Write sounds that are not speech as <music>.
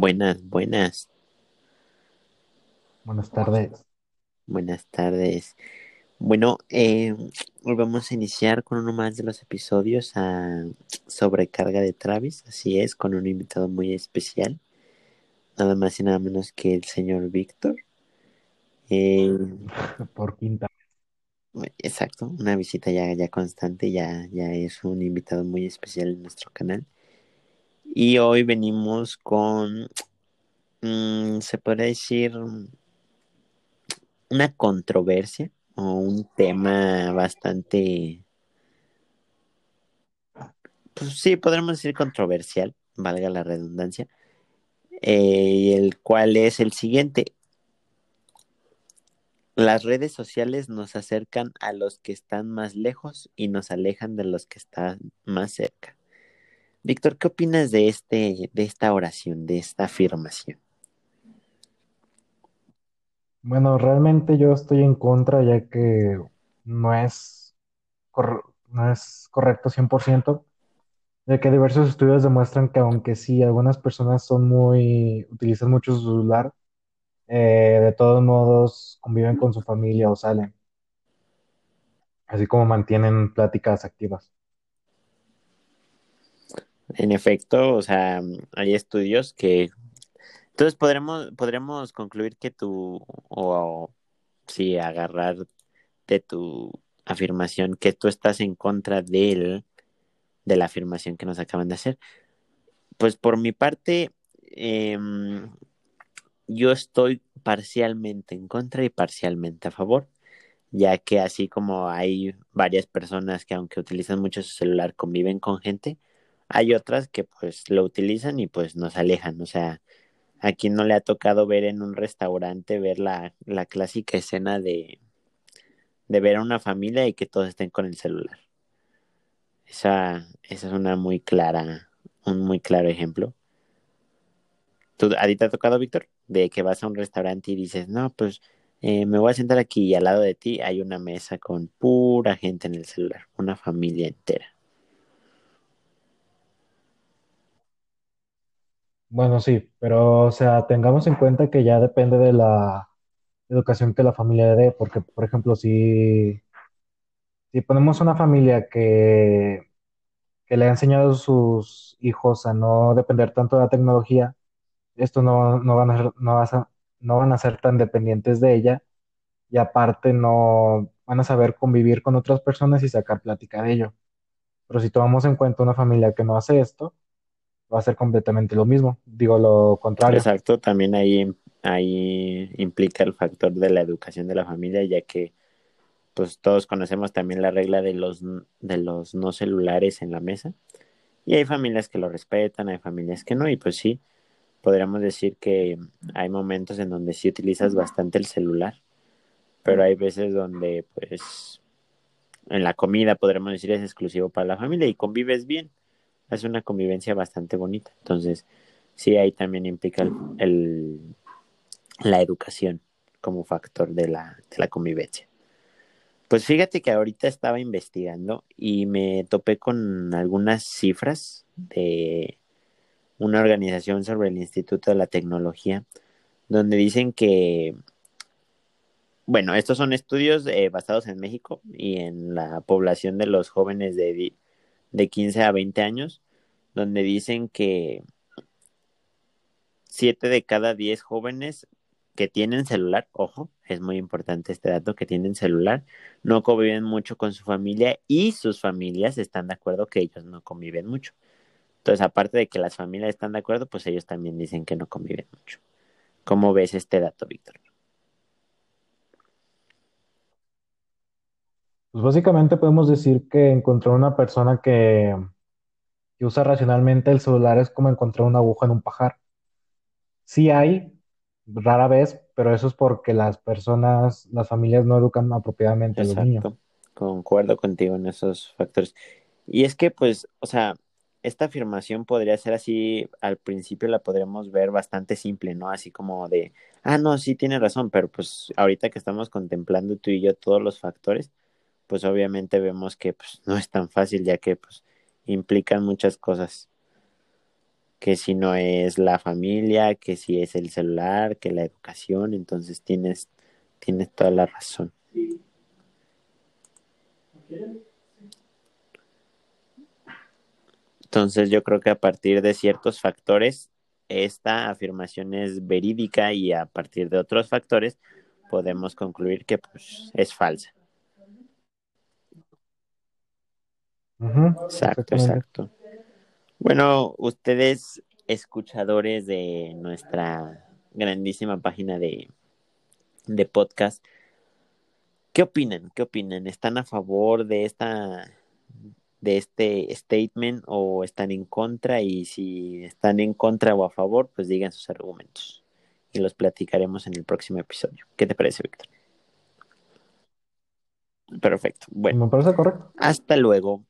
Buenas, buenas, Buenas tardes. buenas tardes. Bueno, eh, hoy vamos a iniciar con uno más de los episodios a Sobrecarga de Travis, así es, con un invitado muy especial, nada más y nada menos que el señor Víctor. Eh, <laughs> Por quinta. exacto, una visita ya, ya constante, ya, ya es un invitado muy especial en nuestro canal. Y hoy venimos con, mm, se podría decir, una controversia o un tema bastante, pues sí, podremos decir controversial, valga la redundancia, eh, el cual es el siguiente. Las redes sociales nos acercan a los que están más lejos y nos alejan de los que están más cerca. Víctor, ¿qué opinas de este, de esta oración, de esta afirmación? Bueno, realmente yo estoy en contra ya que no es, no es correcto 100%, ya que diversos estudios demuestran que aunque sí, algunas personas son muy, utilizan mucho su celular, eh, de todos modos conviven con su familia o salen, así como mantienen pláticas activas. En efecto, o sea, hay estudios que... Entonces podremos, podremos concluir que tú, o sí, agarrar de tu afirmación, que tú estás en contra de él, de la afirmación que nos acaban de hacer. Pues por mi parte, eh, yo estoy parcialmente en contra y parcialmente a favor, ya que así como hay varias personas que aunque utilizan mucho su celular conviven con gente, hay otras que pues lo utilizan y pues nos alejan, o sea, a quien no le ha tocado ver en un restaurante, ver la, la clásica escena de, de ver a una familia y que todos estén con el celular. Esa, esa es una muy clara, un muy claro ejemplo. ¿Tú, ¿A ti te ha tocado, Víctor? De que vas a un restaurante y dices, no, pues eh, me voy a sentar aquí y al lado de ti hay una mesa con pura gente en el celular, una familia entera. Bueno, sí, pero o sea, tengamos en cuenta que ya depende de la educación que la familia dé, porque por ejemplo, si, si ponemos una familia que que le ha enseñado a sus hijos a no depender tanto de la tecnología, estos no, no van a no, a- no van a ser tan dependientes de ella y aparte no van a saber convivir con otras personas y sacar plática de ello. Pero si tomamos en cuenta una familia que no hace esto, va a ser completamente lo mismo, digo lo contrario. Exacto, también ahí, ahí implica el factor de la educación de la familia, ya que pues todos conocemos también la regla de los, de los no celulares en la mesa. Y hay familias que lo respetan, hay familias que no, y pues sí, podríamos decir que hay momentos en donde sí utilizas bastante el celular, pero hay veces donde pues en la comida podríamos decir es exclusivo para la familia y convives bien, es una convivencia bastante bonita. Entonces, sí, ahí también implica el, la educación como factor de la, de la convivencia. Pues fíjate que ahorita estaba investigando y me topé con algunas cifras de una organización sobre el Instituto de la Tecnología, donde dicen que, bueno, estos son estudios eh, basados en México y en la población de los jóvenes de, de 15 a 20 años, donde dicen que 7 de cada 10 jóvenes que tienen celular, ojo, es muy importante este dato, que tienen celular, no conviven mucho con su familia y sus familias están de acuerdo que ellos no conviven mucho. Entonces, aparte de que las familias están de acuerdo, pues ellos también dicen que no conviven mucho. ¿Cómo ves este dato, Víctor? Pues básicamente podemos decir que encontrar una persona que, que usa racionalmente el celular es como encontrar una aguja en un pajar. Sí hay, rara vez, pero eso es porque las personas, las familias no educan apropiadamente a los niños. Exacto, concuerdo contigo en esos factores. Y es que, pues, o sea, esta afirmación podría ser así, al principio la podríamos ver bastante simple, ¿no? Así como de, ah, no, sí tiene razón, pero pues ahorita que estamos contemplando tú y yo todos los factores, pues obviamente vemos que pues, no es tan fácil, ya que pues implican muchas cosas. que si no es la familia, que si es el celular, que la educación, entonces tienes, tienes toda la razón. Entonces yo creo que a partir de ciertos factores, esta afirmación es verídica y a partir de otros factores podemos concluir que pues, es falsa. Exacto, exacto. Bueno, ustedes escuchadores de nuestra grandísima página de, de podcast, ¿qué opinan? ¿Qué opinan? ¿Están a favor de esta de este statement o están en contra y si están en contra o a favor, pues digan sus argumentos y los platicaremos en el próximo episodio. ¿Qué te parece, Víctor? Perfecto. Bueno. Me parece correcto. Hasta luego.